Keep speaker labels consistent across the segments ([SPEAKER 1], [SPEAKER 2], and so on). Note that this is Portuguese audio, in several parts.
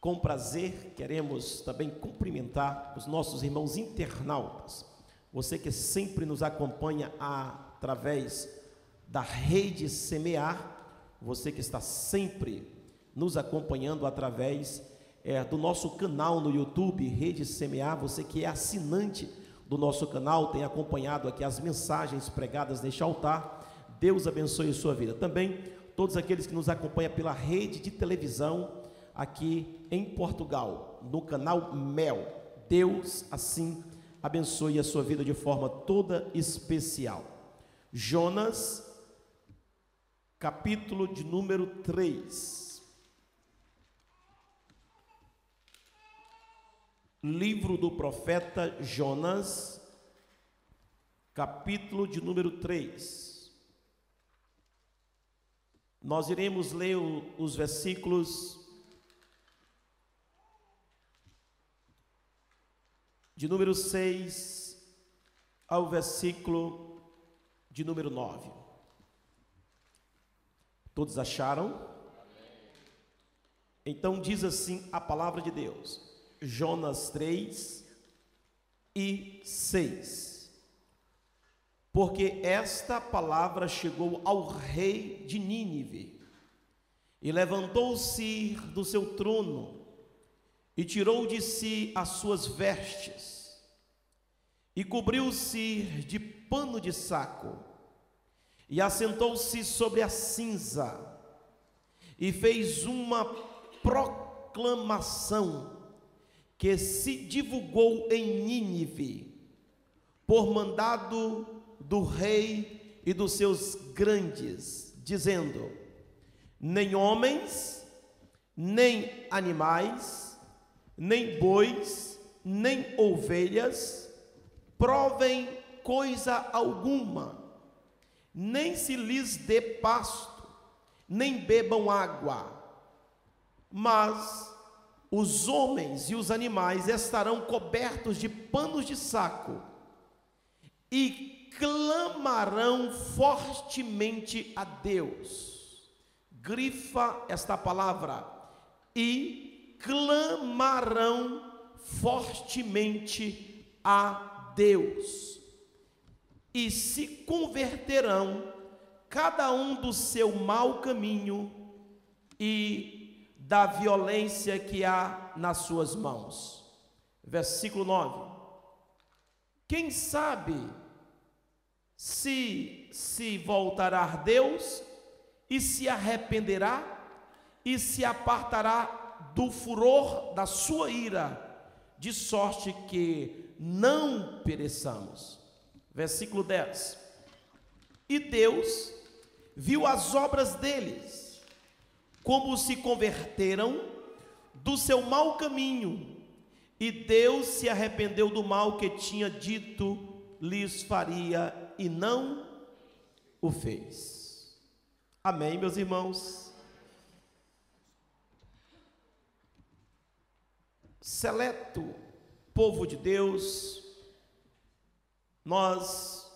[SPEAKER 1] Com prazer, queremos também cumprimentar os nossos irmãos internautas. Você que sempre nos acompanha através da rede Semear, você que está sempre nos acompanhando através é, do nosso canal no YouTube, Rede Semear, você que é assinante do nosso canal, tem acompanhado aqui as mensagens pregadas neste altar. Deus abençoe a sua vida. Também todos aqueles que nos acompanham pela rede de televisão aqui em Portugal, no canal Mel. Deus assim abençoe a sua vida de forma toda especial. Jonas, capítulo de número 3. Livro do profeta Jonas, capítulo de número 3. Nós iremos ler os versículos de número 6 ao versículo de número 9. Todos acharam? Então diz assim a palavra de Deus, Jonas 3 e 6 porque esta palavra chegou ao rei de Nínive, e levantou-se do seu trono, e tirou de si as suas vestes, e cobriu-se de pano de saco, e assentou-se sobre a cinza, e fez uma proclamação que se divulgou em Nínive, por mandado do rei e dos seus grandes, dizendo: nem homens, nem animais, nem bois, nem ovelhas provem coisa alguma, nem se lhes dê pasto, nem bebam água, mas os homens e os animais estarão cobertos de panos de saco e clamarão fortemente a Deus. Grifa esta palavra. E clamarão fortemente a Deus. E se converterão cada um do seu mau caminho e da violência que há nas suas mãos. Versículo 9. Quem sabe se se voltará a Deus e se arrependerá e se apartará do furor da sua ira, de sorte que não pereçamos. Versículo 10. E Deus viu as obras deles, como se converteram do seu mau caminho, e Deus se arrependeu do mal que tinha dito lhes faria e não o fez. Amém, meus irmãos? Seleto povo de Deus, nós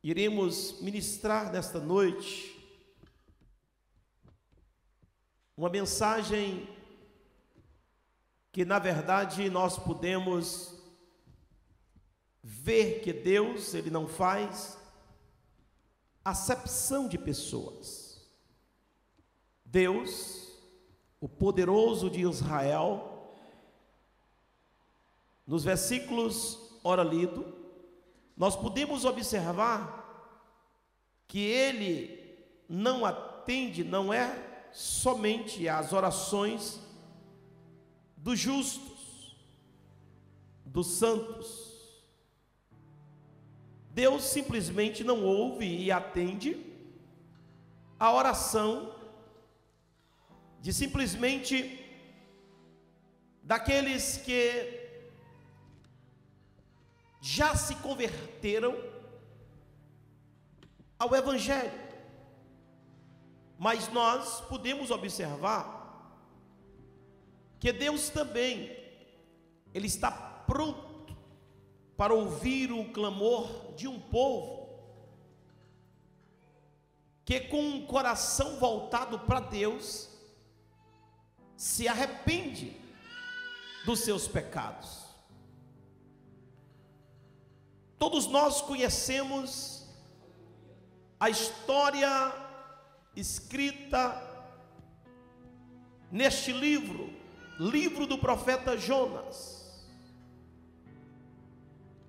[SPEAKER 1] iremos ministrar nesta noite uma mensagem que, na verdade, nós podemos ver que Deus ele não faz acepção de pessoas. Deus, o poderoso de Israel, nos versículos ora lido, nós podemos observar que ele não atende, não é somente às orações dos justos, dos santos, Deus simplesmente não ouve e atende a oração de simplesmente daqueles que já se converteram ao Evangelho. Mas nós podemos observar que Deus também, Ele está pronto para ouvir o clamor de um povo que, com um coração voltado para Deus, se arrepende dos seus pecados. Todos nós conhecemos a história escrita neste livro, livro do profeta Jonas.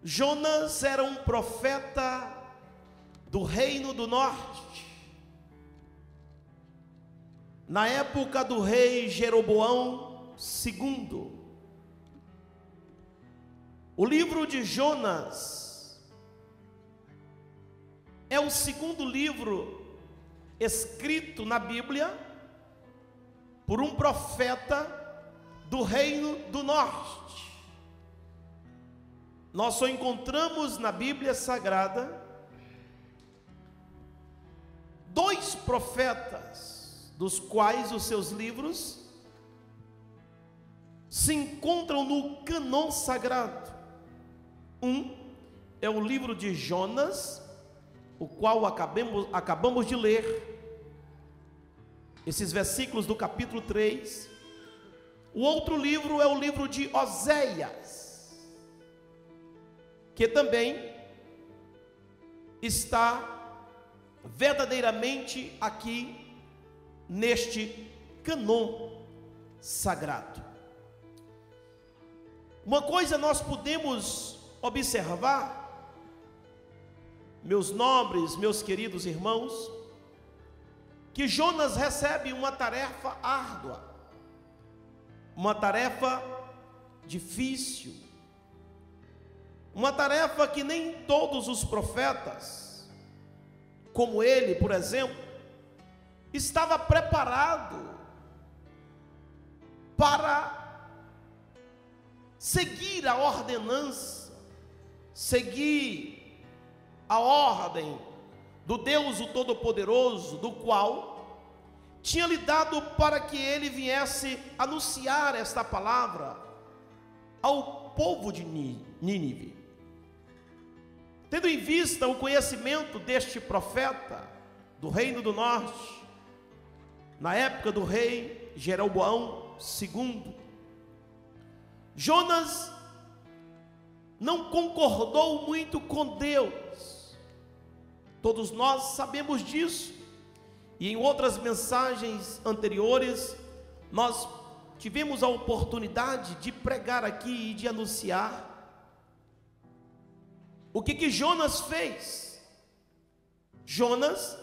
[SPEAKER 1] Jonas era um profeta do reino do norte. Na época do rei Jeroboão II. O livro de Jonas é o segundo livro escrito na Bíblia por um profeta do reino do norte. Nós só encontramos na Bíblia Sagrada dois profetas, dos quais os seus livros se encontram no canon sagrado. Um é o livro de Jonas, o qual acabamos, acabamos de ler, esses versículos do capítulo 3. O outro livro é o livro de Oséias que também está verdadeiramente aqui neste canon sagrado. Uma coisa nós podemos observar, meus nobres, meus queridos irmãos, que Jonas recebe uma tarefa árdua, uma tarefa difícil, uma tarefa que nem todos os profetas, como ele, por exemplo, estava preparado para seguir a ordenança, seguir a ordem do Deus o Todo-Poderoso, do qual tinha lhe dado para que ele viesse anunciar esta palavra ao povo de Nínive. Tendo em vista o conhecimento deste profeta do reino do norte, na época do rei Jeroboão II, Jonas não concordou muito com Deus. Todos nós sabemos disso. E em outras mensagens anteriores, nós tivemos a oportunidade de pregar aqui e de anunciar o que que Jonas fez? Jonas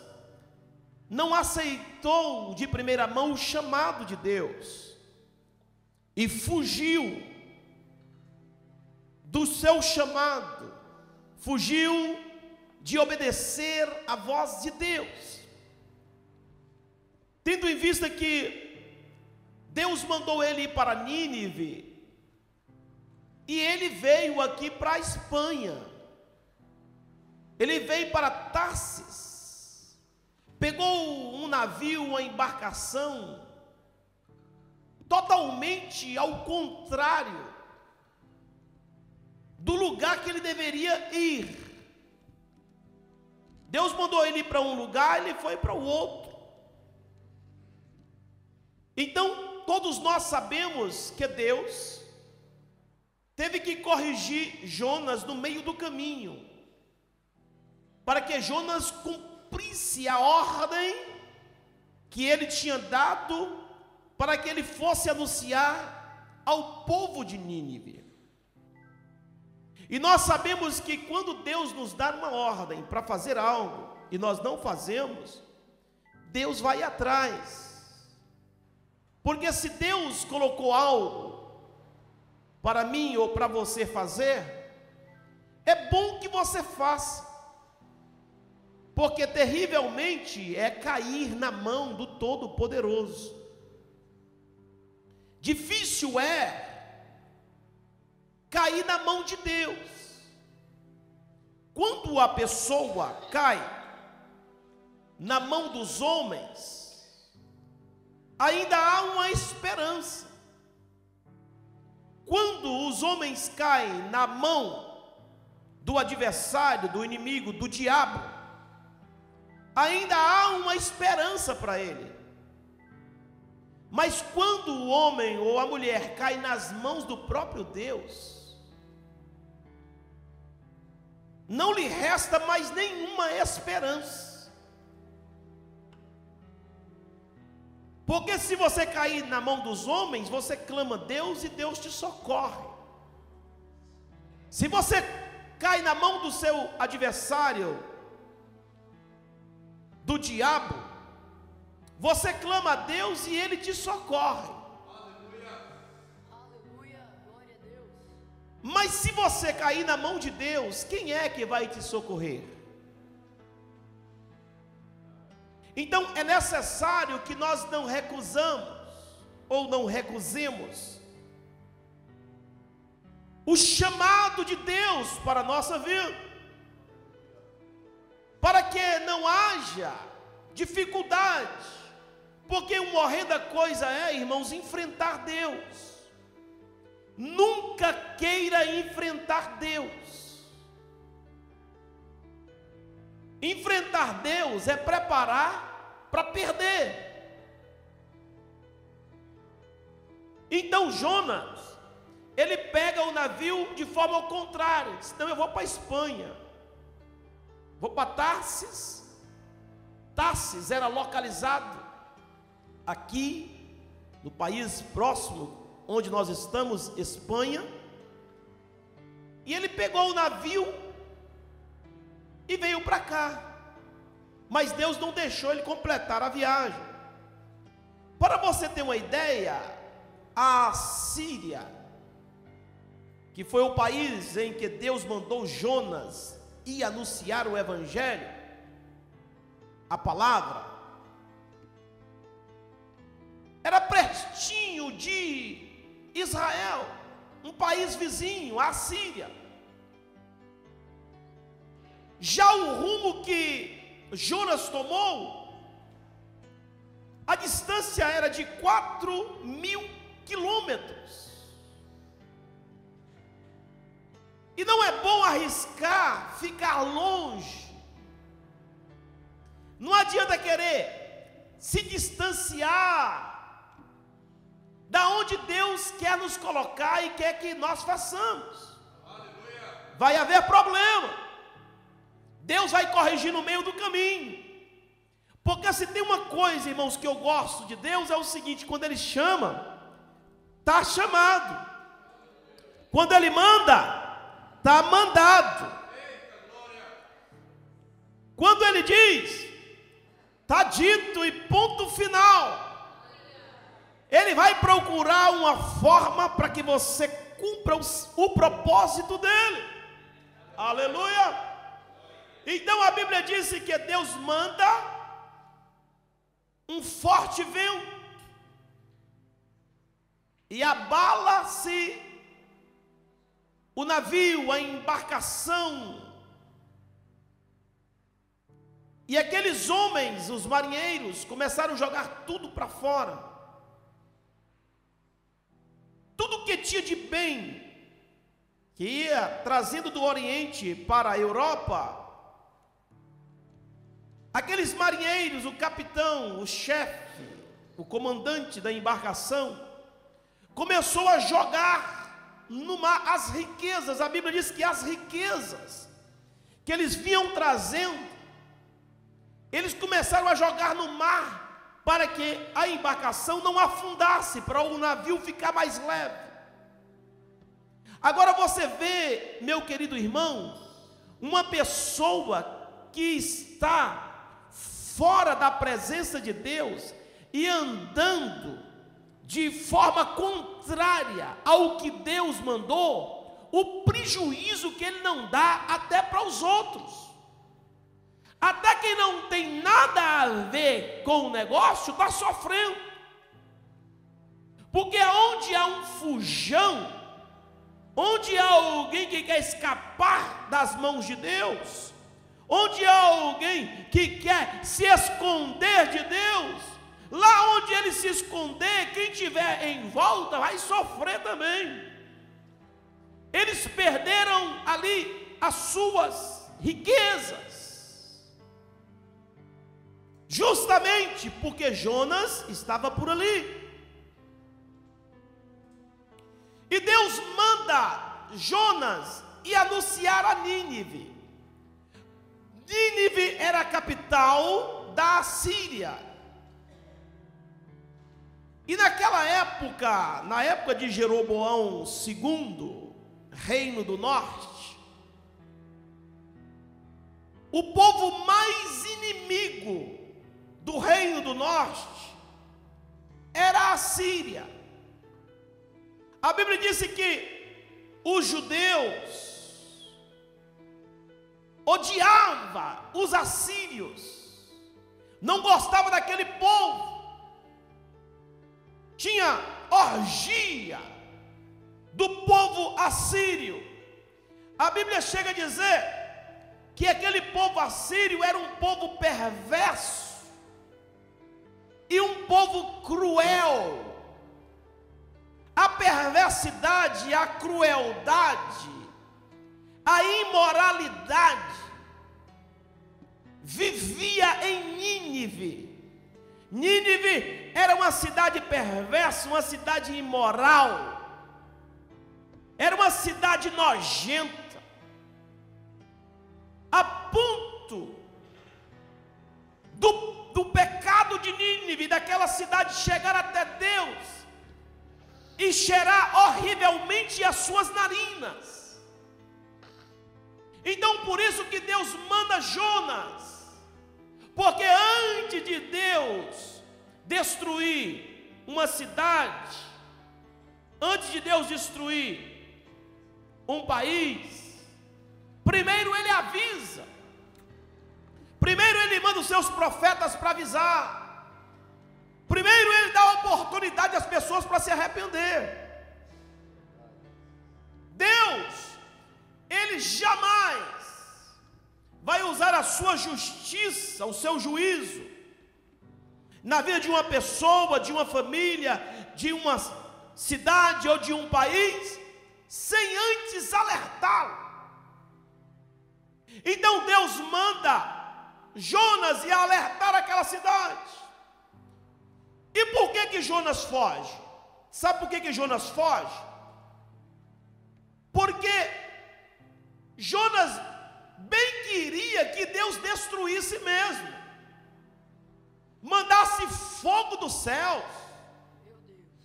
[SPEAKER 1] não aceitou de primeira mão o chamado de Deus e fugiu do seu chamado, fugiu de obedecer à voz de Deus. Tendo em vista que Deus mandou ele ir para Nínive, e ele veio aqui para a Espanha. Ele veio para Tarsis, pegou um navio, uma embarcação, totalmente ao contrário do lugar que ele deveria ir. Deus mandou ele para um lugar, ele foi para o outro. Então, todos nós sabemos que Deus teve que corrigir Jonas no meio do caminho para que Jonas cumprisse a ordem que ele tinha dado para que ele fosse anunciar ao povo de Nínive. E nós sabemos que quando Deus nos dá uma ordem para fazer algo e nós não fazemos, Deus vai atrás. Porque se Deus colocou algo para mim ou para você fazer, é bom que você faça porque terrivelmente é cair na mão do Todo-Poderoso. Difícil é cair na mão de Deus. Quando a pessoa cai na mão dos homens, ainda há uma esperança. Quando os homens caem na mão do adversário, do inimigo, do diabo, ainda há uma esperança para ele. Mas quando o homem ou a mulher cai nas mãos do próprio Deus, não lhe resta mais nenhuma esperança. Porque se você cair na mão dos homens, você clama a Deus e Deus te socorre. Se você cai na mão do seu adversário, do diabo, você clama a Deus e ele te socorre. Mas se você cair na mão de Deus, quem é que vai te socorrer? Então é necessário que nós não recusamos ou não recusemos o chamado de Deus para a nossa vida, para que não haja dificuldade, porque uma horrenda coisa é, irmãos, enfrentar Deus. Nunca queira enfrentar Deus. Enfrentar Deus é preparar para perder. Então Jonas ele pega o navio de forma ao contrário. Diz, não, eu vou para a Espanha. Vou para Tarsis. Tarsis era localizado aqui no país próximo onde nós estamos, Espanha. E ele pegou o navio e veio para cá. Mas Deus não deixou ele completar a viagem. Para você ter uma ideia, a Síria que foi o país em que Deus mandou Jonas ir anunciar o Evangelho, a palavra, era pertinho de Israel, um país vizinho, a Síria. Já o rumo que Jonas tomou, a distância era de 4 mil quilômetros. E não é bom arriscar ficar longe. Não adianta querer se distanciar da onde Deus quer nos colocar e quer que nós façamos. Vai haver problema. Deus vai corrigir no meio do caminho. Porque se tem uma coisa, irmãos, que eu gosto de Deus é o seguinte: quando Ele chama, está chamado. Quando Ele manda, está mandado. Quando ele diz, está dito e ponto final. Ele vai procurar uma forma para que você cumpra o, o propósito dele. Aleluia. Então a Bíblia diz que Deus manda um forte vento e abala-se o navio, a embarcação. E aqueles homens, os marinheiros, começaram a jogar tudo para fora. Tudo que tinha de bem, que ia trazendo do Oriente para a Europa, aqueles marinheiros, o capitão, o chefe, o comandante da embarcação, começou a jogar no mar as riquezas, a Bíblia diz que as riquezas que eles vinham trazendo, eles começaram a jogar no mar para que a embarcação não afundasse, para o navio ficar mais leve. Agora você vê, meu querido irmão, uma pessoa que está fora da presença de Deus e andando de forma contrária ao que Deus mandou, o prejuízo que ele não dá até para os outros. Até quem não tem nada a ver com o negócio está sofrendo. Porque onde há um fujão, onde há alguém que quer escapar das mãos de Deus, onde há alguém que quer se esconder de Deus, Lá onde ele se esconder, quem tiver em volta vai sofrer também. Eles perderam ali as suas riquezas. Justamente porque Jonas estava por ali. E Deus manda Jonas ir anunciar a Nínive. Nínive era a capital da Síria. E naquela época, na época de Jeroboão II, reino do norte, o povo mais inimigo do reino do norte era a Síria. A Bíblia disse que os judeus odiava os assírios, não gostava daquele povo tinha orgia do povo assírio. A Bíblia chega a dizer que aquele povo assírio era um povo perverso e um povo cruel. A perversidade, a crueldade, a imoralidade vivia em Nínive. Nínive era uma cidade perversa, uma cidade imoral, era uma cidade nojenta, a ponto do, do pecado de Nínive, daquela cidade chegar até Deus e cheirar horrivelmente as suas narinas. Então, por isso que Deus manda Jonas porque antes de Deus destruir uma cidade, antes de Deus destruir um país, primeiro ele avisa, primeiro ele manda os seus profetas para avisar, primeiro ele dá oportunidade às pessoas para se arrepender. Deus, ele jamais vai usar a sua justiça, o seu juízo, na vida de uma pessoa, de uma família, de uma cidade ou de um país, sem antes alertá-lo. Então Deus manda Jonas ir alertar aquela cidade. E por que que Jonas foge? Sabe por que que Jonas foge? Porque Jonas bem queria que Deus destruísse mesmo, mandasse fogo dos céus,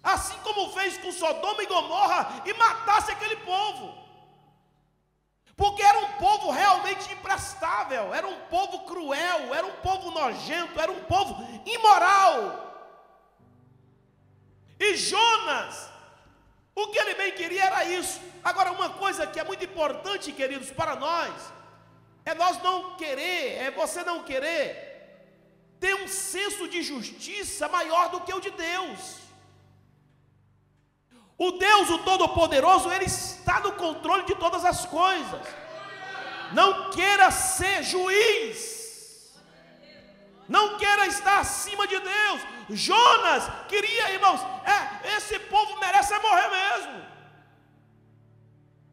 [SPEAKER 1] assim como fez com Sodoma e Gomorra, e matasse aquele povo, porque era um povo realmente imprestável, era um povo cruel, era um povo nojento, era um povo imoral. E Jonas, o que ele bem queria era isso. Agora, uma coisa que é muito importante, queridos, para nós, é nós não querer, é você não querer ter um senso de justiça maior do que o de Deus. O Deus, o Todo-Poderoso, Ele está no controle de todas as coisas. Não queira ser juiz. Não queira estar acima de Deus. Jonas queria, irmãos, é, esse povo merece morrer mesmo.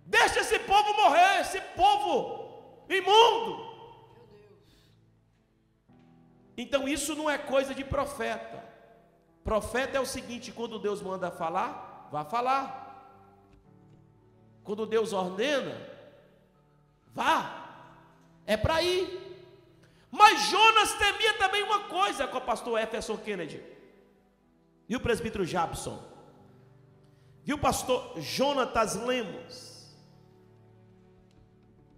[SPEAKER 1] Deixa esse povo morrer, esse povo imundo. Então isso não é coisa de profeta. Profeta é o seguinte: quando Deus manda falar, vá falar. Quando Deus ordena, vá. É para ir. Mas Jonas temia também uma coisa com o pastor Jefferson Kennedy e o presbítero Jabson. Viu o pastor Jonatas Lemos?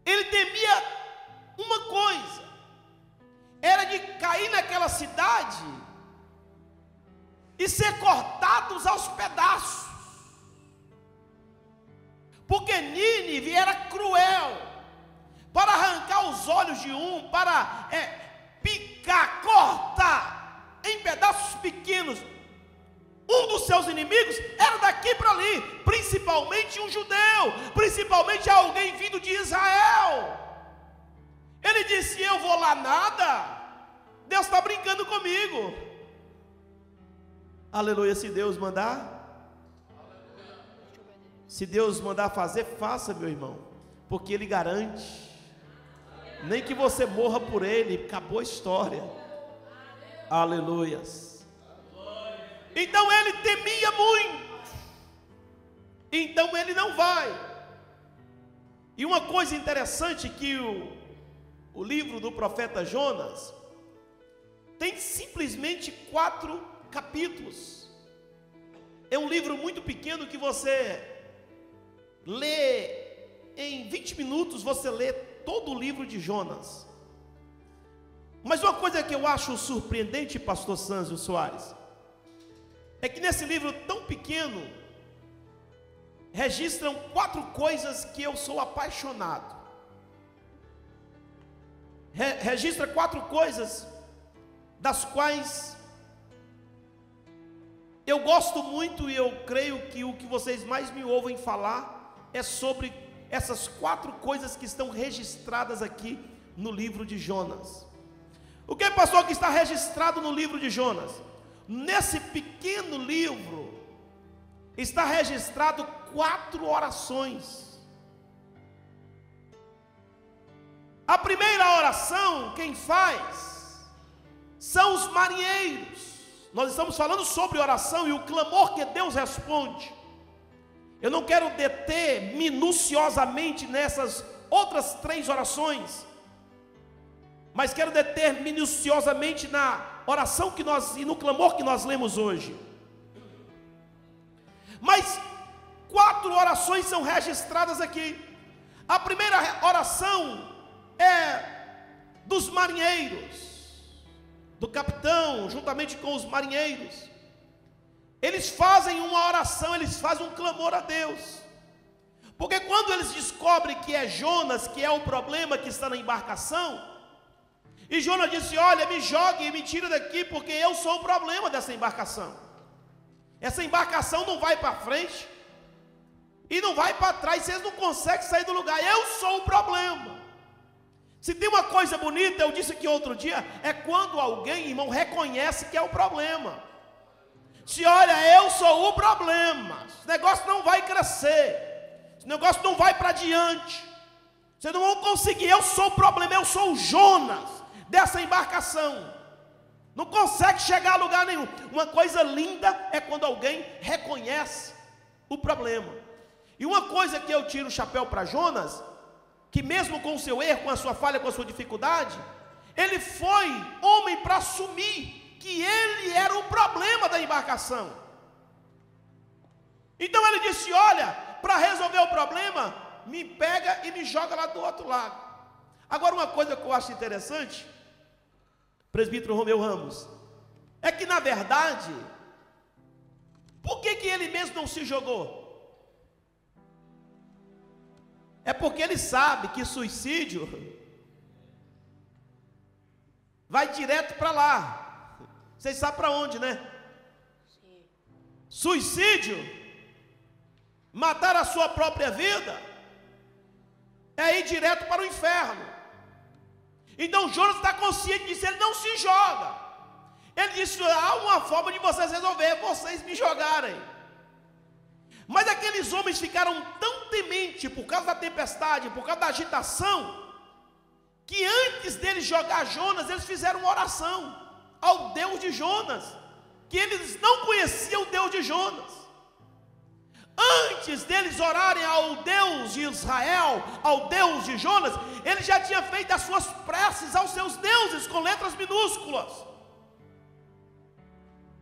[SPEAKER 1] Ele temia uma coisa: era de cair naquela cidade e ser cortados aos pedaços. Porque Nínive era cruel para arrancar os olhos de um, para é, picar, cortar em pedaços pequenos um dos seus inimigos era daqui para ali, principalmente um judeu, principalmente alguém vindo de Israel. Ele disse: Eu vou lá nada, Deus está brincando comigo. Aleluia, se Deus mandar. Se Deus mandar fazer, faça, meu irmão, porque Ele garante. Nem que você morra por Ele, acabou a história. Aleluias. Então ele temia muito. Então ele não vai. E uma coisa interessante que o, o livro do profeta Jonas tem simplesmente quatro capítulos. É um livro muito pequeno que você lê em 20 minutos, você lê todo o livro de Jonas. Mas uma coisa que eu acho surpreendente, pastor Sanzio Soares, é que nesse livro tão pequeno, registram quatro coisas que eu sou apaixonado. Re registra quatro coisas das quais eu gosto muito e eu creio que o que vocês mais me ouvem falar é sobre essas quatro coisas que estão registradas aqui no livro de Jonas. O que, pastor, que está registrado no livro de Jonas? Nesse pequeno livro está registrado quatro orações. A primeira oração, quem faz, são os marinheiros. Nós estamos falando sobre oração e o clamor que Deus responde. Eu não quero deter minuciosamente nessas outras três orações, mas quero deter minuciosamente na oração que nós e no clamor que nós lemos hoje. Mas quatro orações são registradas aqui. A primeira oração é dos marinheiros, do capitão, juntamente com os marinheiros. Eles fazem uma oração, eles fazem um clamor a Deus. Porque quando eles descobrem que é Jonas que é o problema que está na embarcação, e Jonas disse: Olha, me jogue e me tira daqui, porque eu sou o problema dessa embarcação. Essa embarcação não vai para frente e não vai para trás, vocês não conseguem sair do lugar. Eu sou o problema. Se tem uma coisa bonita, eu disse aqui outro dia, é quando alguém, irmão, reconhece que é o problema. Se olha, eu sou o problema. Esse negócio não vai crescer. Esse negócio não vai para diante. Vocês não vão conseguir. Eu sou o problema, eu sou o Jonas dessa embarcação. Não consegue chegar a lugar nenhum. Uma coisa linda é quando alguém reconhece o problema. E uma coisa que eu tiro o chapéu para Jonas, que mesmo com o seu erro, com a sua falha, com a sua dificuldade, ele foi homem para assumir que ele era o problema da embarcação. Então ele disse: Olha, para resolver o problema, me pega e me joga lá do outro lado. Agora, uma coisa que eu acho interessante, presbítero Romeu Ramos, é que na verdade, por que, que ele mesmo não se jogou? É porque ele sabe que suicídio vai direto para lá. Vocês sabem para onde, né? Suicídio, matar a sua própria vida, é ir direto para o inferno. Então Jonas está consciente disso, ele não se joga. Ele disse: há uma forma de vocês resolver, vocês me jogarem. Mas aqueles homens ficaram tão tementes por causa da tempestade, por causa da agitação, que antes deles jogar Jonas, eles fizeram uma oração ao Deus de Jonas, que eles não conheciam o Deus de Jonas. Antes deles orarem ao Deus de Israel, ao Deus de Jonas, ele já tinha feito as suas preces aos seus deuses com letras minúsculas.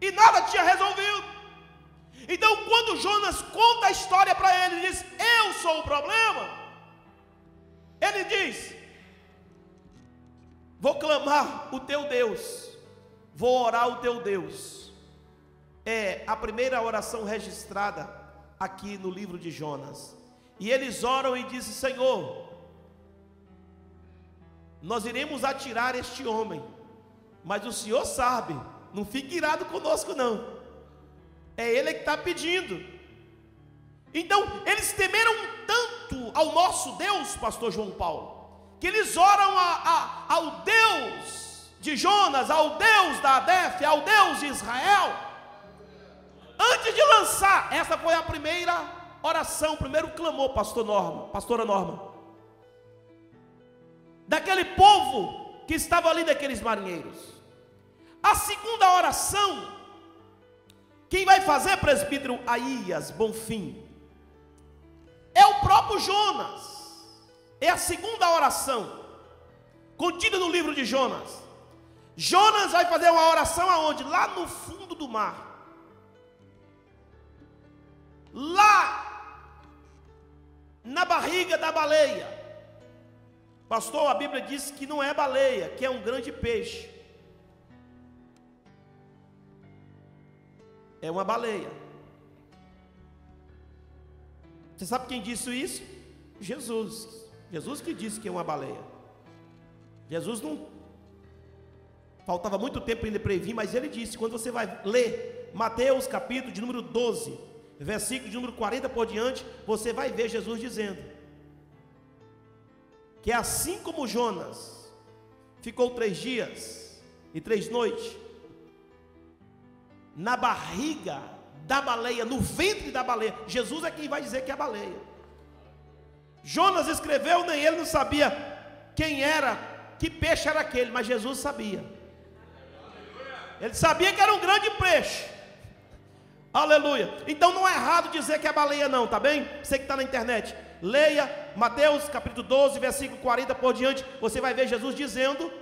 [SPEAKER 1] E nada tinha resolvido. Então, quando Jonas conta a história para ele, ele diz: Eu sou o problema. Ele diz: Vou clamar o teu Deus, vou orar o teu Deus. É a primeira oração registrada aqui no livro de Jonas. E eles oram e dizem: Senhor, nós iremos atirar este homem, mas o Senhor sabe, não fique irado conosco, não. É Ele que está pedindo. Então, eles temeram tanto ao nosso Deus, Pastor João Paulo, que eles oram a, a, ao Deus de Jonas, ao Deus da Adef, ao Deus de Israel, antes de lançar. Essa foi a primeira oração, o primeiro clamor, Pastor Norma, Pastora Norma, daquele povo que estava ali, daqueles marinheiros. A segunda oração quem vai fazer, presbítero Aías Bonfim? o próprio Jonas. É a segunda oração contida no livro de Jonas. Jonas vai fazer uma oração aonde? Lá no fundo do mar. Lá na barriga da baleia. Pastor, a Bíblia diz que não é baleia, que é um grande peixe. É uma baleia. Você sabe quem disse isso? Jesus. Jesus que disse que é uma baleia. Jesus não faltava muito tempo para ele prever, mas ele disse: quando você vai ler Mateus capítulo de número 12, versículo de número 40 por diante, você vai ver Jesus dizendo que assim como Jonas ficou três dias e três noites na barriga da baleia, no ventre da baleia, Jesus é quem vai dizer que é a baleia. Jonas escreveu, nem ele não sabia quem era, que peixe era aquele, mas Jesus sabia. Ele sabia que era um grande peixe. Aleluia. Então não é errado dizer que é baleia, não, tá bem? Você que está na internet, leia Mateus capítulo 12, versículo 40 por diante. Você vai ver Jesus dizendo,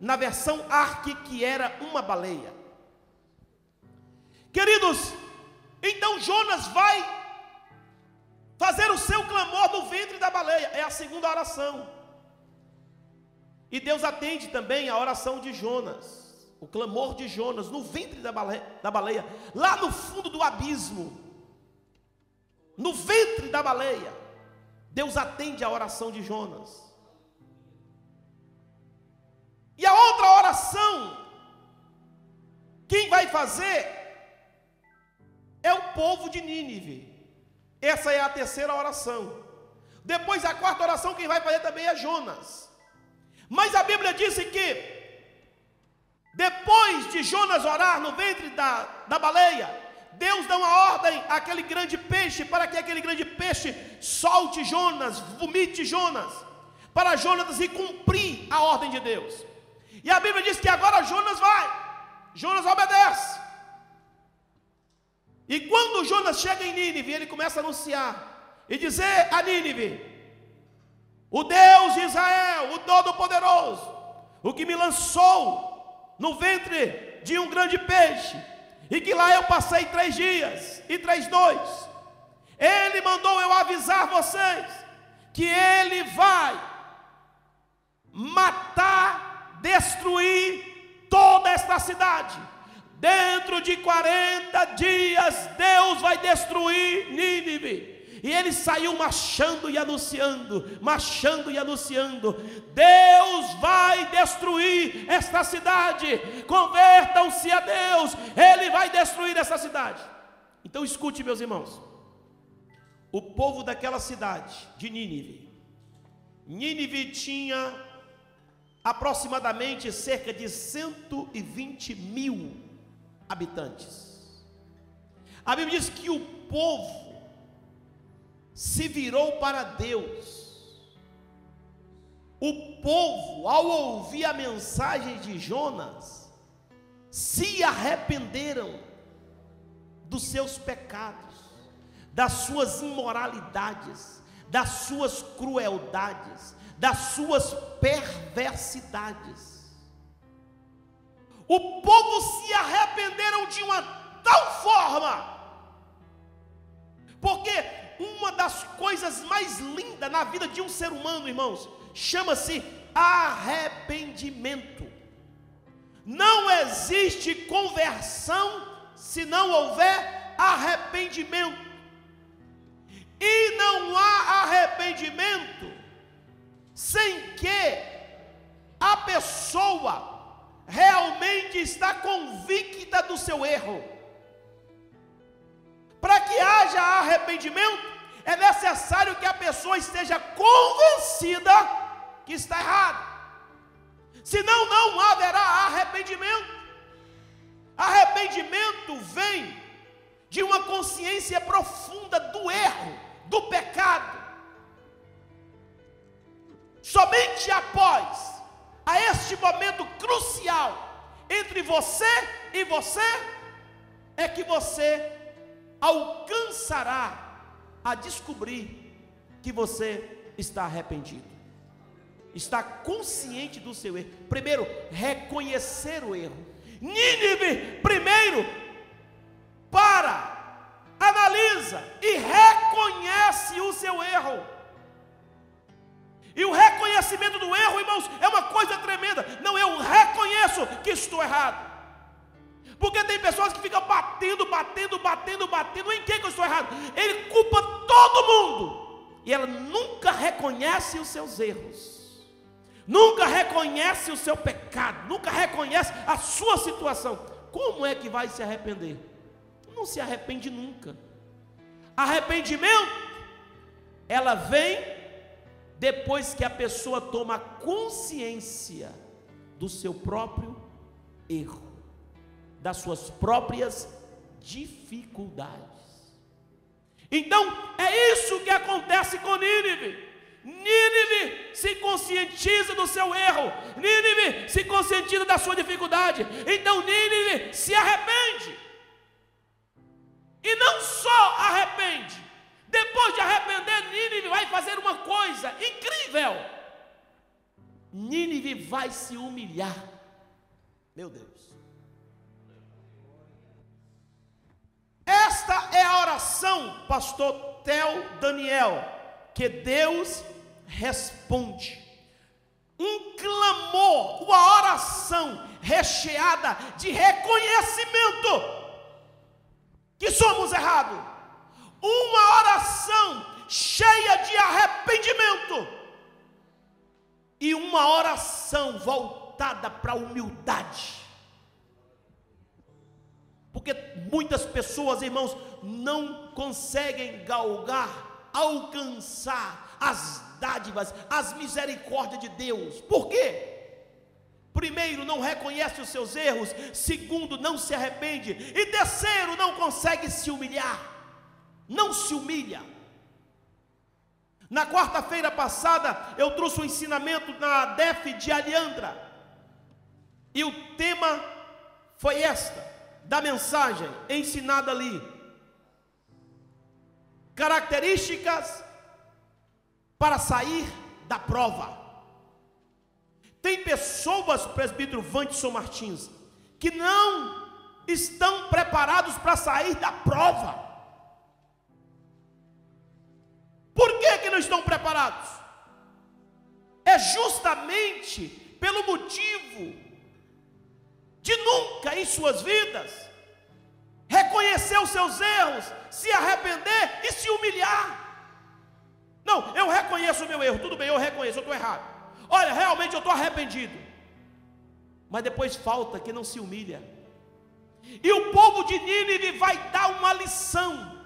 [SPEAKER 1] na versão arque, que era uma baleia. Queridos, então Jonas vai fazer o seu clamor no ventre da baleia, é a segunda oração. E Deus atende também a oração de Jonas o clamor de Jonas no ventre da baleia, da baleia, lá no fundo do abismo, no ventre da baleia, Deus atende a oração de Jonas. E a outra oração, quem vai fazer é o povo de Nínive. Essa é a terceira oração. Depois a quarta oração, quem vai fazer também é Jonas. Mas a Bíblia diz que depois de Jonas orar no ventre da, da baleia, Deus dá uma ordem àquele grande peixe para que aquele grande peixe solte Jonas, vomite Jonas, para Jonas ir cumprir a ordem de Deus. E a Bíblia diz que agora Jonas vai, Jonas obedece. E quando Jonas chega em Nínive, ele começa a anunciar e dizer a Nínive: O Deus de Israel, o Todo-Poderoso, o que me lançou no ventre de um grande peixe, e que lá eu passei três dias e três noites. Ele mandou eu avisar vocês que ele vai matar, destruir toda esta cidade. Dentro de 40 dias, Deus vai destruir Nínive. E ele saiu marchando e anunciando, marchando e anunciando: Deus vai destruir esta cidade. Convertam-se a Deus, ele vai destruir essa cidade. Então escute, meus irmãos. O povo daquela cidade de Nínive. Nínive tinha aproximadamente cerca de 120 mil habitantes. A Bíblia diz que o povo se virou para Deus. O povo, ao ouvir a mensagem de Jonas, se arrependeram dos seus pecados, das suas imoralidades, das suas crueldades, das suas perversidades. O povo se arrependeram de uma tal forma, porque das coisas mais lindas na vida de um ser humano, irmãos, chama-se arrependimento. Não existe conversão se não houver arrependimento. E não há arrependimento sem que a pessoa realmente está convicta do seu erro. Para que haja arrependimento, é necessário que a pessoa esteja convencida que está errado. Senão não haverá arrependimento. Arrependimento vem de uma consciência profunda do erro, do pecado. Somente após a este momento crucial entre você e você é que você alcançará a descobrir que você está arrependido. Está consciente do seu erro. Primeiro, reconhecer o erro. Nínive, primeiro, para, analisa e reconhece o seu erro. E o reconhecimento do erro, irmãos, é uma coisa tremenda. Não, eu reconheço que estou errado. Porque tem pessoas que ficam batendo, batendo, batendo, batendo. Em que, que eu estou errado? Ele culpa todo mundo. E ela nunca reconhece os seus erros. Nunca reconhece o seu pecado. Nunca reconhece a sua situação. Como é que vai se arrepender? Não se arrepende nunca. Arrependimento, ela vem depois que a pessoa toma consciência do seu próprio erro, das suas próprias dificuldades. Então, é isso que acontece com Nínive. Nínive se conscientiza do seu erro, Nínive se conscientiza da sua dificuldade. Então, Nínive se arrepende. E não só arrepende, depois de arrepender, Nínive vai fazer uma coisa incrível. Nínive vai se humilhar. Meu Deus. Esta é a oração, pastor Tel Daniel, que Deus responde. Um clamor, uma oração recheada de reconhecimento que somos errados uma oração cheia de arrependimento e uma oração voltada para a humildade. Porque muitas pessoas, irmãos, não conseguem galgar, alcançar as dádivas, as misericórdias de Deus. Por quê? Primeiro, não reconhece os seus erros. Segundo, não se arrepende. E terceiro, não consegue se humilhar não se humilha. Na quarta-feira passada, eu trouxe um ensinamento na DEF de Aliandra, e o tema foi esta, da mensagem ensinada ali: características para sair da prova. Tem pessoas, presbítero Vantisson Martins, que não estão preparados para sair da prova. Por que, que não estão preparados? É justamente pelo motivo de nunca em suas vidas reconhecer os seus erros, se arrepender e se humilhar. Não, eu reconheço o meu erro, tudo bem, eu reconheço, eu estou errado. Olha, realmente eu estou arrependido. Mas depois falta que não se humilha. E o povo de Nínive vai dar uma lição.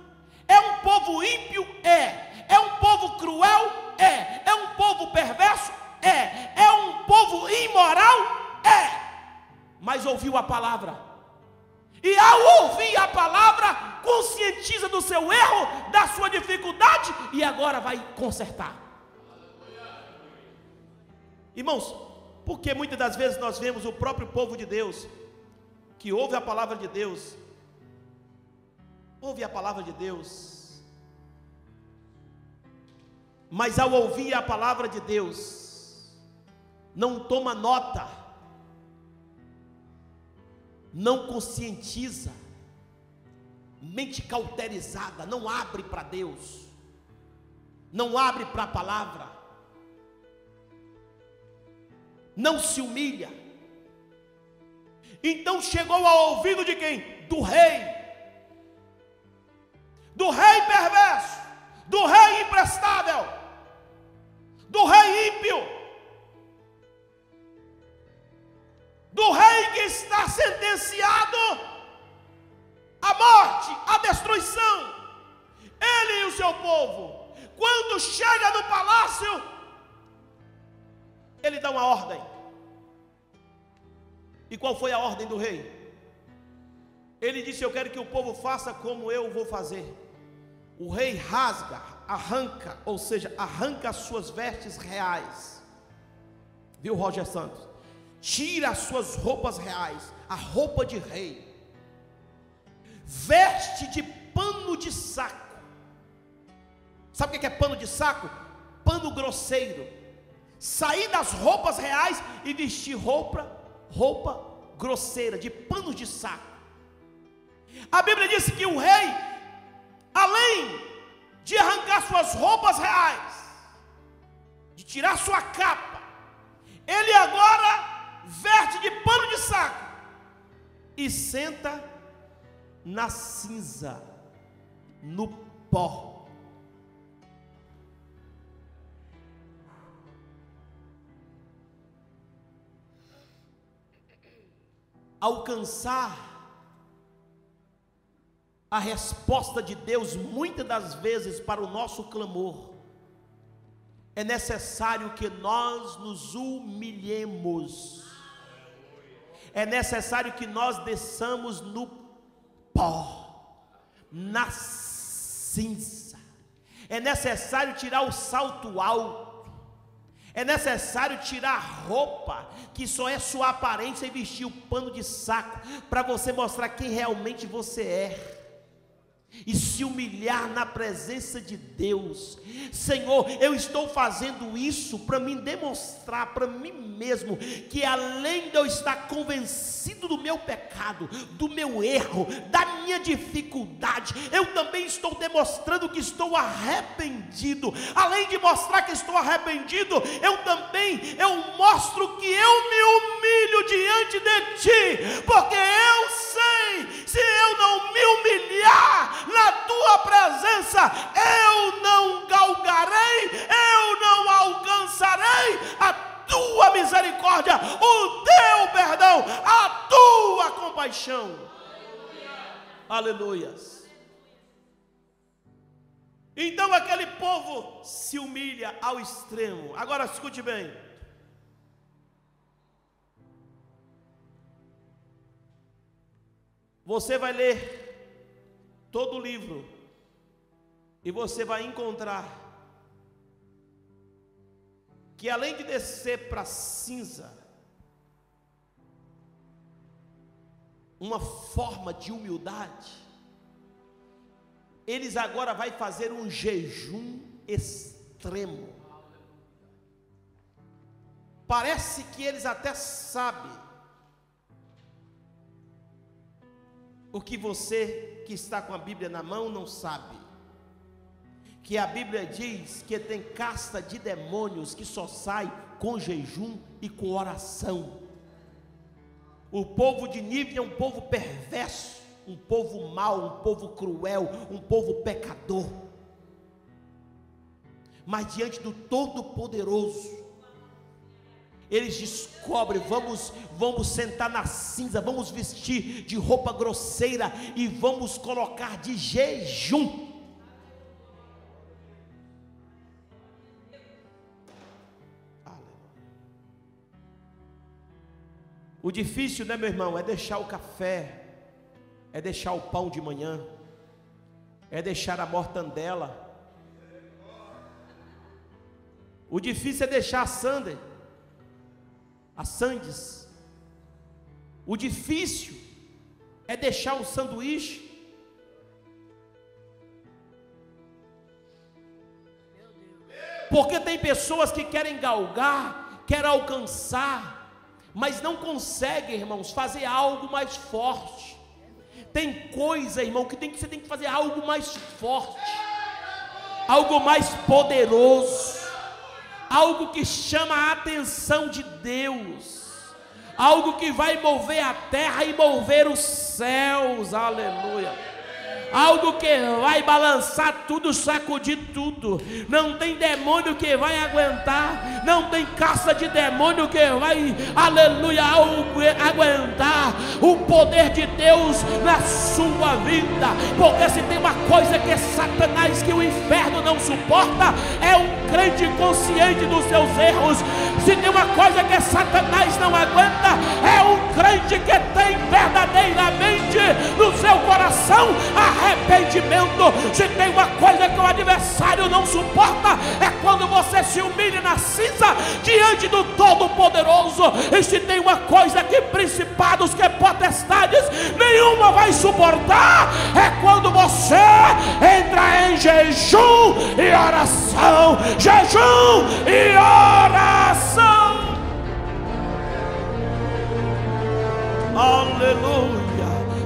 [SPEAKER 1] É um povo ímpio? É. É um povo cruel? É. É um povo perverso? É. É um povo imoral? É. Mas ouviu a palavra. E ao ouvir a palavra, conscientiza do seu erro, da sua dificuldade e agora vai consertar. Irmãos, porque muitas das vezes nós vemos o próprio povo de Deus, que ouve a palavra de Deus, ouve a palavra de Deus, mas ao ouvir a palavra de Deus, não toma nota, não conscientiza, mente cauterizada, não abre para Deus, não abre para a palavra, não se humilha. Então chegou ao ouvido de quem? Do rei, do rei perverso, do rei imprestável. Do rei ímpio, está sentenciado à morte, à destruição. Ele e o seu povo, quando chega no palácio, ele dá uma ordem. E qual foi a ordem do rei? Ele disse: Eu quero que o povo faça como eu vou fazer. O rei rasga arranca, ou seja, arranca as suas vestes reais. Viu, Roger Santos? Tira as suas roupas reais, a roupa de rei. Veste de pano de saco. Sabe o que é pano de saco? Pano grosseiro. Sair das roupas reais e vestir roupa, roupa grosseira, de panos de saco. A Bíblia disse que o rei, além de arrancar suas roupas reais, de tirar sua capa, ele agora verte de pano de saco e senta na cinza, no pó. alcançar a resposta de Deus, muitas das vezes, para o nosso clamor, é necessário que nós nos humilhemos, é necessário que nós desçamos no pó, na cinza, é necessário tirar o salto alto, é necessário tirar a roupa, que só é sua aparência, e vestir o pano de saco, para você mostrar quem realmente você é e se humilhar na presença de Deus. Senhor, eu estou fazendo isso para me demonstrar para mim mesmo que além de eu estar convencido do meu pecado, do meu erro, da minha dificuldade, eu também estou demonstrando que estou arrependido. Além de mostrar que estou arrependido, eu também eu mostro que eu me humilho diante de ti, porque eu sei, se eu não me humilhar, na tua presença, eu não galgarei, eu não alcançarei a tua misericórdia, o teu perdão, a tua compaixão. Aleluias. Então aquele povo se humilha ao extremo. Agora escute bem. Você vai ler todo o livro, e você vai encontrar que além de descer para cinza, uma forma de humildade, eles agora vai fazer um jejum extremo. Parece que eles até sabem o que você que está com a Bíblia na mão não sabe. Que a Bíblia diz que tem casta de demônios que só sai com jejum e com oração. O povo de Nível é um povo perverso, um povo mau, um povo cruel, um povo pecador. Mas diante do Todo-Poderoso, eles descobrem, vamos, vamos sentar na cinza, vamos vestir de roupa grosseira e vamos colocar de jejum. O difícil, né, meu irmão, é deixar o café, é deixar o pão de manhã, é deixar a mortandela. O difícil é deixar a Sander a Sandes. O difícil é deixar o sanduíche. Porque tem pessoas que querem galgar, querem alcançar, mas não conseguem, irmãos, fazer algo mais forte. Tem coisa, irmão, que tem que você tem que fazer algo mais forte, algo mais poderoso algo que chama a atenção de Deus, algo que vai mover a terra e mover os céus, aleluia algo que vai balançar tudo, sacudir tudo. Não tem demônio que vai aguentar, não tem caça de demônio que vai, aleluia, aguentar o poder de Deus na sua vida. Porque se tem uma coisa que Satanás, que o inferno não suporta, é um crente consciente dos seus erros. Se tem uma coisa que Satanás não aguenta, é um crente que tem verdadeiramente no seu coração arrependimento. Se tem uma coisa que o adversário não suporta, é quando você se humilha na cinza diante do Todo-Poderoso. E se tem uma coisa que principados, que potestades, nenhuma vai suportar, é quando você entra em jejum e oração, jejum e oração. Aleluia.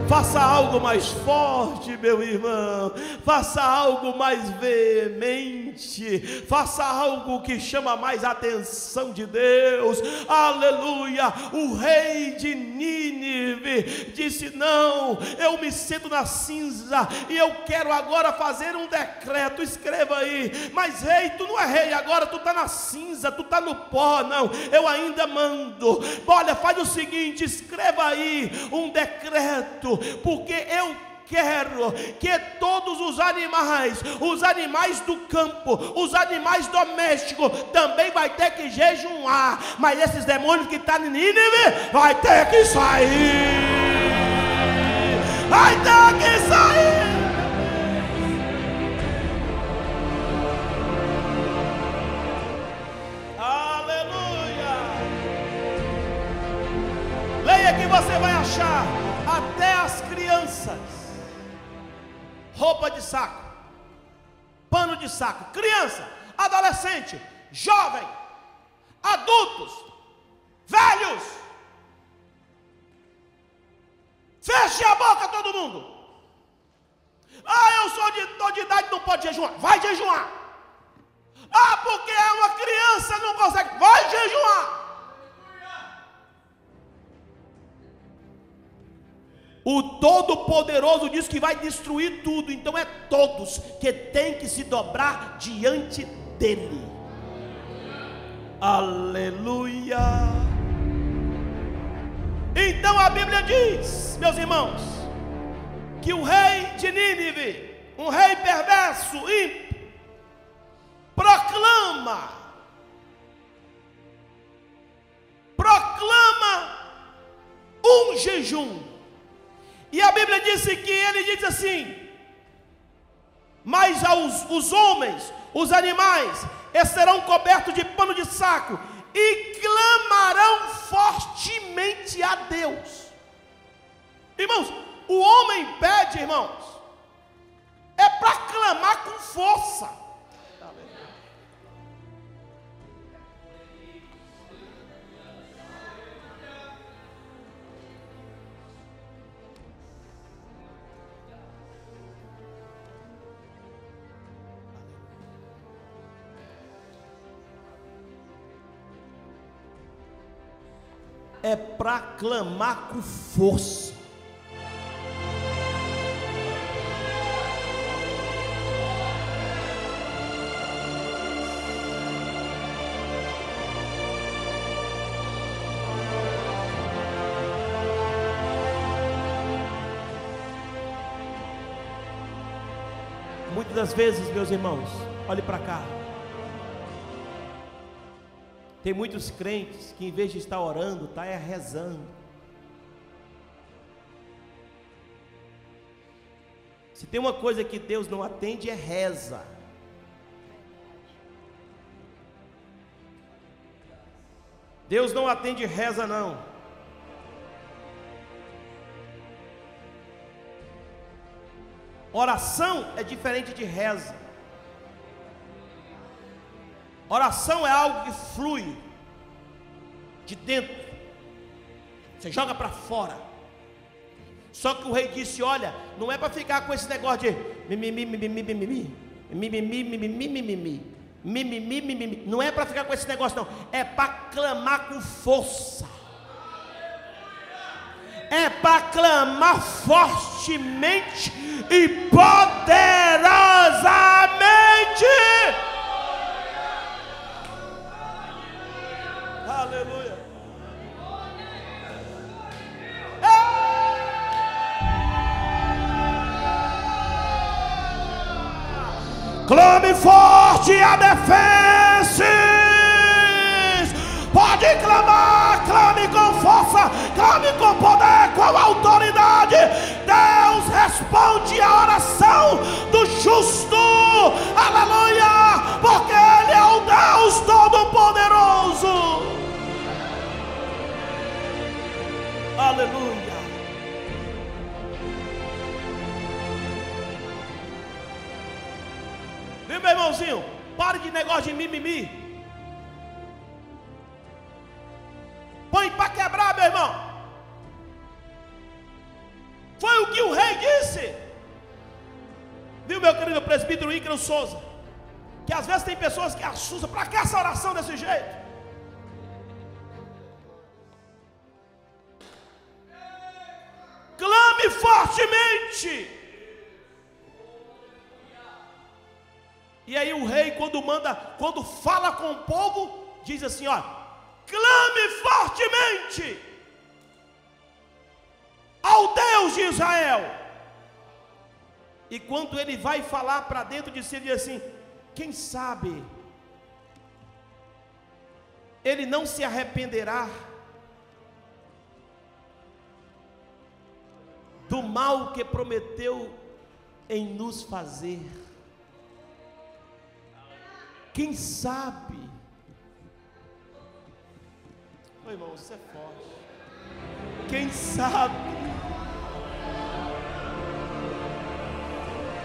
[SPEAKER 1] Faça algo mais forte, meu irmão. Faça algo mais veemente. Faça algo que chama mais atenção de Deus. Aleluia. O rei de Nínive disse: Não, eu me sinto na cinza e eu quero agora fazer um decreto. Escreva aí. Mas, rei, tu não é rei agora, tu está na cinza, tu está no pó. Não, eu ainda mando. Olha, faz o seguinte: escreva aí um decreto porque eu quero que todos os animais, os animais do campo, os animais domésticos, também vai ter que jejuar. Mas esses demônios que estão tá em Nínive, vai ter que sair. Vai ter que sair. Aleluia. Leia que você vai achar até as crianças, roupa de saco, pano de saco, criança, adolescente, jovem, adultos, velhos. Feche a boca todo mundo. Ah, eu sou de, tô de idade, não pode jejuar. Vai jejuar. Ah, porque é uma criança, não consegue. Vai jejuar. O Todo-Poderoso diz que vai destruir tudo, então é todos que tem que se dobrar diante dele. Aleluia. Então a Bíblia diz, meus irmãos, que o rei de Nínive, um rei perverso, ímpio, proclama, proclama um jejum e a Bíblia disse que ele diz assim: Mas aos, os homens, os animais, serão cobertos de pano de saco e clamarão fortemente a Deus. Irmãos, o homem pede, irmãos, é para clamar com força. É para clamar com força. Muitas das vezes, meus irmãos, olhe para cá. Tem muitos crentes que em vez de estar orando, está é rezando. Se tem uma coisa que Deus não atende é reza. Deus não atende reza não. Oração é diferente de reza. Oração é algo que flui de dentro. Você joga para fora. Só que o rei disse: Olha, não é para ficar com esse negócio de mimimi, mimimi, mimimi, mimimi, mimimi, mimimi, mimimi, mimimi. Não é para ficar com esse negócio, não. É para clamar com força. É para clamar fortemente e poderosamente. Aleluia. Clame forte a defesa. Pode clamar, clame com força, clame com poder, com autoridade. Deus responde a oração do justo. Aleluia, porque Ele é o Deus Todo-Poderoso. Irmãozinho? Pare de negócio de mimimi. Põe para quebrar, meu irmão. Foi o que o rei disse. Viu, meu querido presbítero Ícaro Souza? Que às vezes tem pessoas que assustam. Para que essa oração desse jeito? Clame fortemente. E aí o rei, quando manda, quando fala com o povo, diz assim: ó, clame fortemente ao Deus de Israel. E quando ele vai falar para dentro de si, ele diz assim: quem sabe ele não se arrependerá do mal que prometeu em nos fazer. Quem sabe? Meu irmão, você é forte. Quem sabe?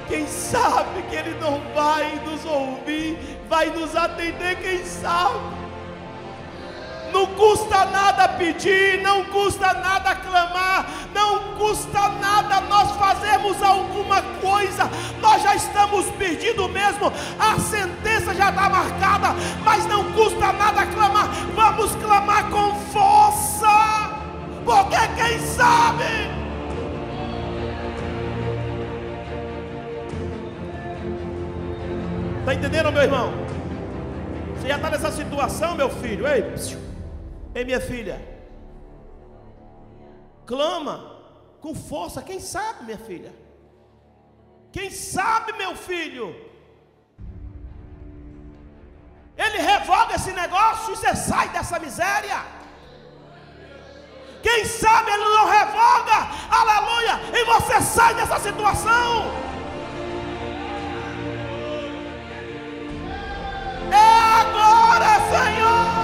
[SPEAKER 1] Quem sabe que Ele não vai nos ouvir, vai nos atender, quem sabe? Não custa nada pedir, não custa nada clamar, não custa nada nós fazermos alguma coisa, nós já estamos perdidos mesmo, a já está marcada, mas não custa nada clamar, vamos clamar com força, porque quem sabe. Está entendendo, meu irmão? Você já está nessa situação, meu filho? Ei, psiu. Ei, minha filha, clama com força. Quem sabe, minha filha? Quem sabe, meu filho? Ele revoga esse negócio e você sai dessa miséria. Quem sabe ele não revoga, aleluia, e você sai dessa situação. É agora, Senhor.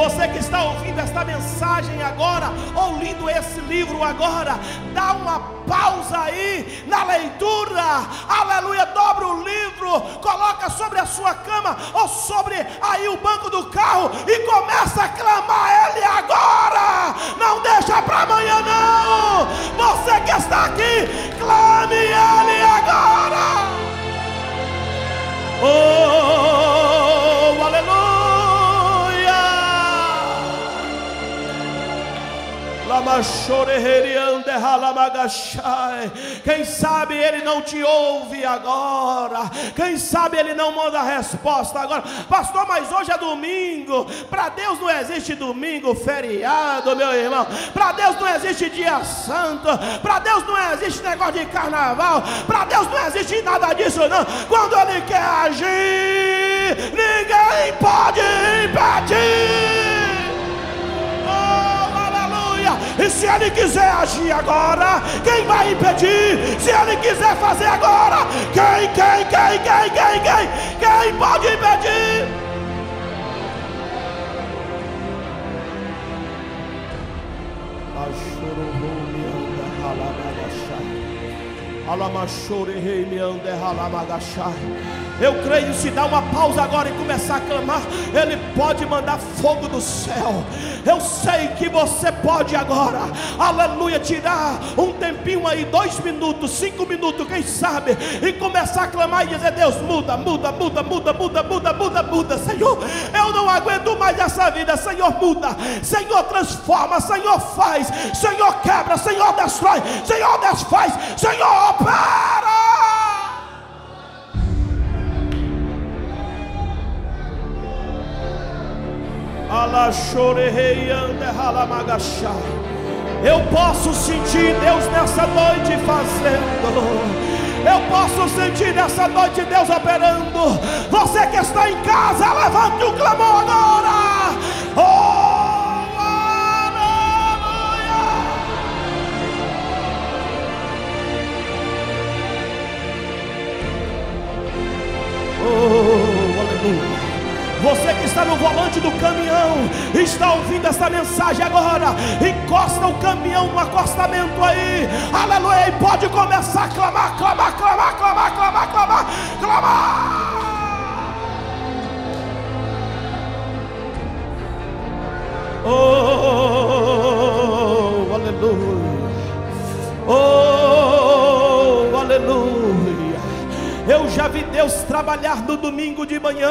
[SPEAKER 1] Você que está ouvindo esta mensagem agora, ou lendo esse livro agora, dá uma pausa aí na leitura, aleluia, dobra o livro, coloca sobre a sua cama ou sobre aí o banco do carro e começa a clamar Ele agora, não deixa para amanhã não, você que está aqui, clame Ele agora, oh, Quem sabe ele não te ouve agora. Quem sabe ele não manda a resposta agora. Pastor, mas hoje é domingo. Para Deus não existe domingo, feriado, meu irmão. Para Deus não existe dia santo. Para Deus não existe negócio de carnaval. Para Deus não existe nada disso, não. Quando ele quer agir, ninguém pode impedir. E se ele quiser agir agora, quem vai impedir? Se ele quiser fazer agora, quem, quem, quem, quem, quem, quem, quem pode impedir? Alamachore rei me ande ralamagachai. Eu creio, se dá uma pausa agora e começar a clamar, Ele pode mandar fogo do céu. Eu sei que você pode agora, aleluia, tirar um tempinho aí, dois minutos, cinco minutos, quem sabe, e começar a clamar e dizer: Deus, muda, muda, muda, muda, muda, muda, muda, muda, Senhor. Eu não aguento mais essa vida, Senhor, muda, Senhor, transforma, Senhor, faz, Senhor, quebra, Senhor, destrói, Senhor, desfaz, Senhor, opera. Eu posso sentir Deus nessa noite fazendo. Eu posso sentir nessa noite Deus operando. Você que está em casa, levante o clamor agora. Oh! Oh, aleluia está no volante do caminhão, está ouvindo essa mensagem agora, encosta o caminhão no acostamento aí, aleluia, e pode começar a clamar, clamar, clamar, clamar, clamar, clamar, clamar. Oh, aleluia. Oh, aleluia. Eu já vi Deus trabalhar no domingo de manhã.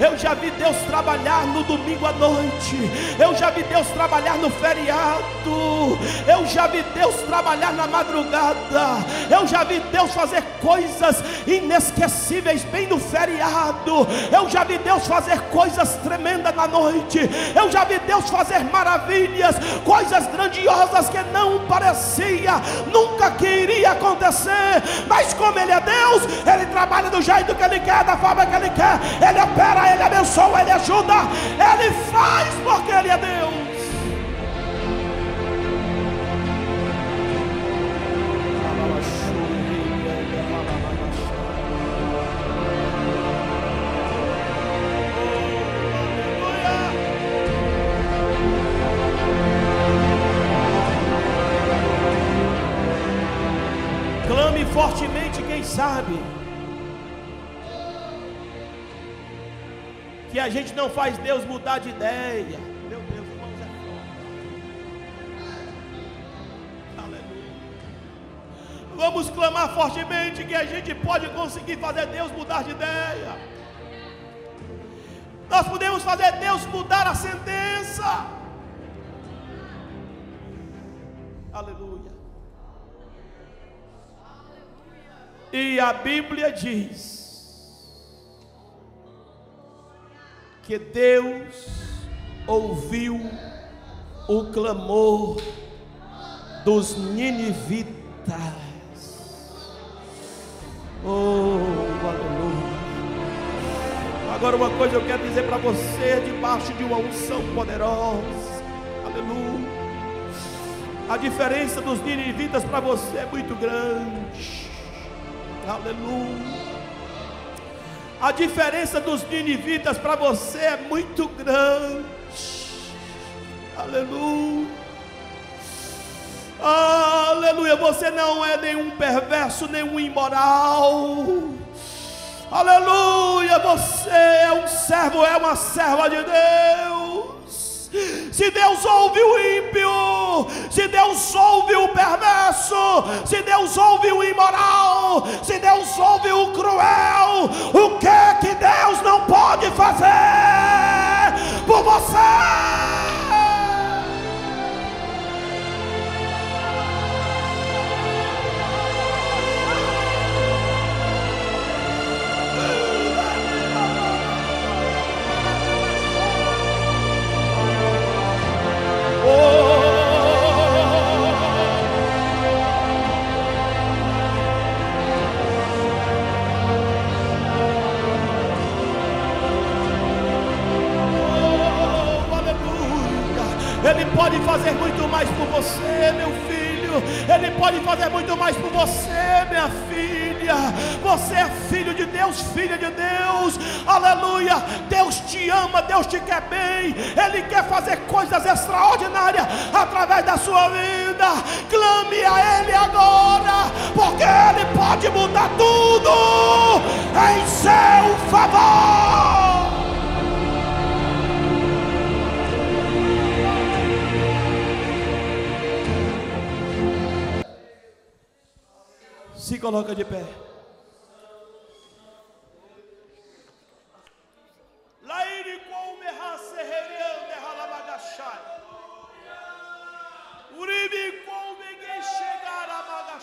[SPEAKER 1] Eu já vi Deus trabalhar no domingo à noite. Eu já vi Deus trabalhar no feriado. Eu já vi Deus trabalhar na madrugada. Eu já vi Deus fazer coisas inesquecíveis bem no feriado. Eu já vi Deus fazer coisas tremendas na noite. Eu já vi Deus fazer maravilhas, coisas grandiosas que não parecia nunca que iria acontecer. Mas como Ele é Deus, Ele trabalha do jeito que Ele quer, da forma que Ele quer. Ele opera, Ele abençoa, Ele ajuda, Ele faz porque Ele é Deus. Fortemente, sabe. Que a gente não faz Deus mudar de ideia. Meu Deus, irmãos, é forte. Aleluia. Vamos clamar fortemente que a gente pode conseguir fazer Deus mudar de ideia. Nós podemos fazer Deus mudar a sentença. Aleluia. E a Bíblia diz que Deus ouviu o clamor dos ninivitas. Oh, aleluia. Agora uma coisa eu quero dizer para você, debaixo de uma unção poderosa. Aleluia. A diferença dos ninivitas para você é muito grande. Aleluia. A diferença dos ninivitas para você é muito grande. Aleluia. Aleluia. Você não é nenhum perverso, nenhum imoral. Aleluia. Você é um servo, é uma serva de Deus. Se Deus ouve o ímpio, se Deus ouve o perverso, se Deus ouve o imoral, se Deus ouve o cruel, o que é que Deus não pode fazer por você? Pode fazer muito mais por você, meu filho. Ele pode fazer muito mais por você, minha filha. Você é filho de Deus, filha de Deus. Aleluia. Deus te ama, Deus te quer bem. Ele quer fazer coisas extraordinárias através da sua vida. Clame a Ele agora, porque Ele pode mudar tudo em seu favor. Coloca de pé.